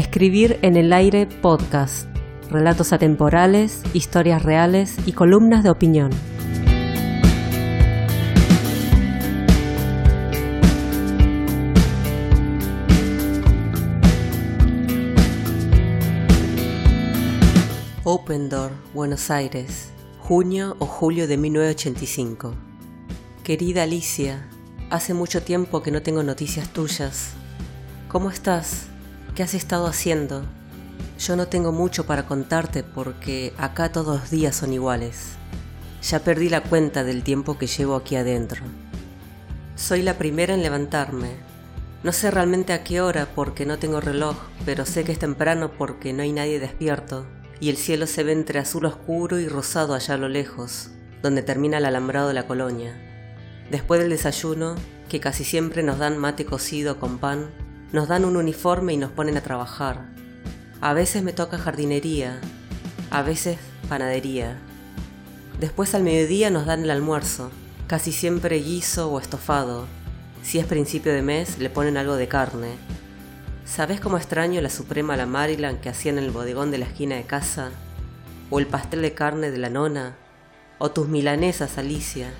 Escribir en el aire podcast. Relatos atemporales, historias reales y columnas de opinión. Open Door, Buenos Aires, junio o julio de 1985. Querida Alicia, hace mucho tiempo que no tengo noticias tuyas. ¿Cómo estás? ¿Qué has estado haciendo? Yo no tengo mucho para contarte porque acá todos los días son iguales. Ya perdí la cuenta del tiempo que llevo aquí adentro. Soy la primera en levantarme. No sé realmente a qué hora porque no tengo reloj, pero sé que es temprano porque no hay nadie despierto y el cielo se ve entre azul oscuro y rosado allá a lo lejos, donde termina el alambrado de la colonia. Después del desayuno, que casi siempre nos dan mate cocido con pan, nos dan un uniforme y nos ponen a trabajar. A veces me toca jardinería, a veces panadería. Después al mediodía nos dan el almuerzo, casi siempre guiso o estofado. Si es principio de mes, le ponen algo de carne, ¿Sabes cómo extraño la suprema la Maryland que hacían en el bodegón de la esquina de casa? ¿O el pastel de carne de la nona? ¿O tus milanesas, Alicia,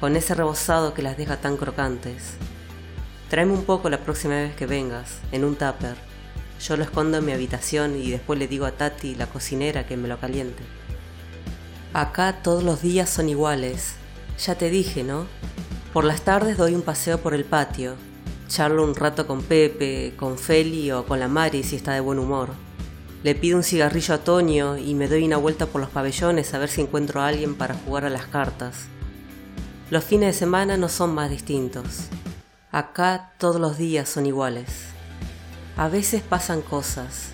con ese rebozado que las deja tan crocantes? Tráeme un poco la próxima vez que vengas, en un tupper. Yo lo escondo en mi habitación y después le digo a Tati, la cocinera, que me lo caliente. Acá todos los días son iguales. Ya te dije, ¿no? Por las tardes doy un paseo por el patio Charlo un rato con Pepe, con Feli o con la Mari si está de buen humor. Le pido un cigarrillo a Toño y me doy una vuelta por los pabellones a ver si encuentro a alguien para jugar a las cartas. Los fines de semana no son más distintos. Acá todos los días son iguales. A veces pasan cosas.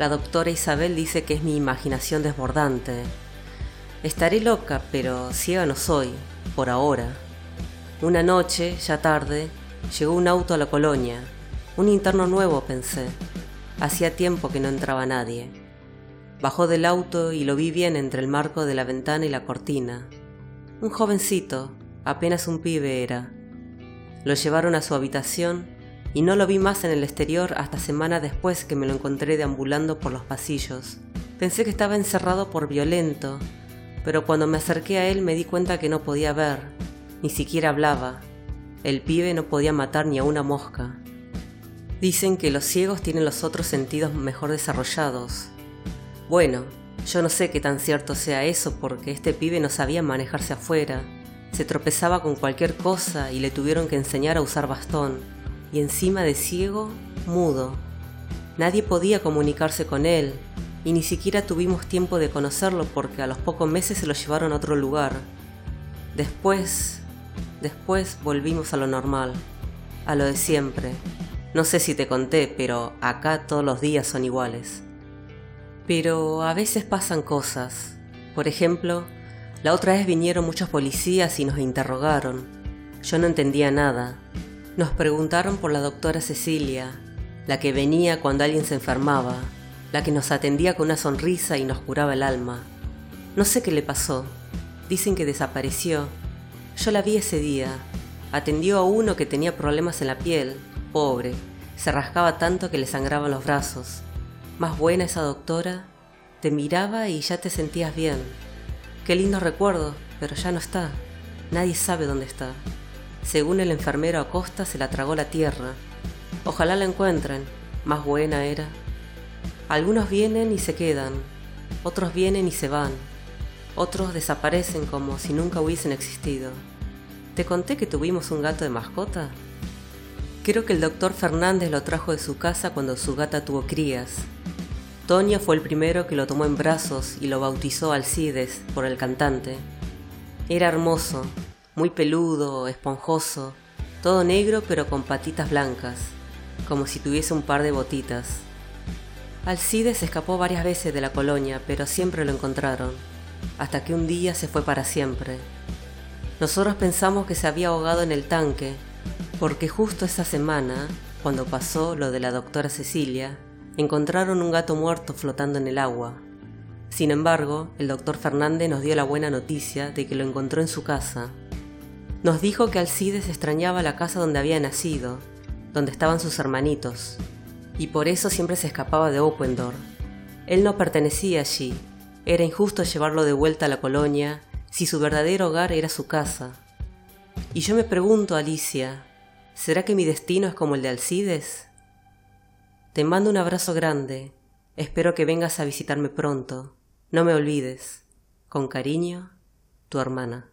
La doctora Isabel dice que es mi imaginación desbordante. Estaré loca, pero ciega no soy, por ahora. Una noche, ya tarde, Llegó un auto a la colonia. Un interno nuevo, pensé. Hacía tiempo que no entraba nadie. Bajó del auto y lo vi bien entre el marco de la ventana y la cortina. Un jovencito, apenas un pibe era. Lo llevaron a su habitación y no lo vi más en el exterior hasta semanas después que me lo encontré deambulando por los pasillos. Pensé que estaba encerrado por violento, pero cuando me acerqué a él me di cuenta que no podía ver, ni siquiera hablaba. El pibe no podía matar ni a una mosca. Dicen que los ciegos tienen los otros sentidos mejor desarrollados. Bueno, yo no sé qué tan cierto sea eso porque este pibe no sabía manejarse afuera. Se tropezaba con cualquier cosa y le tuvieron que enseñar a usar bastón. Y encima de ciego, mudo. Nadie podía comunicarse con él y ni siquiera tuvimos tiempo de conocerlo porque a los pocos meses se lo llevaron a otro lugar. Después, Después volvimos a lo normal, a lo de siempre. No sé si te conté, pero acá todos los días son iguales. Pero a veces pasan cosas. Por ejemplo, la otra vez vinieron muchos policías y nos interrogaron. Yo no entendía nada. Nos preguntaron por la doctora Cecilia, la que venía cuando alguien se enfermaba, la que nos atendía con una sonrisa y nos curaba el alma. No sé qué le pasó. Dicen que desapareció yo la vi ese día. Atendió a uno que tenía problemas en la piel, pobre. Se rascaba tanto que le sangraban los brazos. Más buena esa doctora. Te miraba y ya te sentías bien. Qué lindo recuerdo, pero ya no está. Nadie sabe dónde está. Según el enfermero Acosta, se la tragó la tierra. Ojalá la encuentren. Más buena era. Algunos vienen y se quedan. Otros vienen y se van. Otros desaparecen como si nunca hubiesen existido. ¿Te conté que tuvimos un gato de mascota? Creo que el doctor Fernández lo trajo de su casa cuando su gata tuvo crías. Toño fue el primero que lo tomó en brazos y lo bautizó Alcides por el cantante. Era hermoso, muy peludo, esponjoso, todo negro pero con patitas blancas, como si tuviese un par de botitas. Alcides escapó varias veces de la colonia, pero siempre lo encontraron, hasta que un día se fue para siempre. Nosotros pensamos que se había ahogado en el tanque, porque justo esa semana, cuando pasó lo de la doctora Cecilia, encontraron un gato muerto flotando en el agua. Sin embargo, el doctor Fernández nos dio la buena noticia de que lo encontró en su casa. Nos dijo que Alcides extrañaba la casa donde había nacido, donde estaban sus hermanitos, y por eso siempre se escapaba de Oquendor. Él no pertenecía allí, era injusto llevarlo de vuelta a la colonia si su verdadero hogar era su casa. Y yo me pregunto, Alicia, ¿será que mi destino es como el de Alcides? Te mando un abrazo grande. Espero que vengas a visitarme pronto. No me olvides. Con cariño, tu hermana.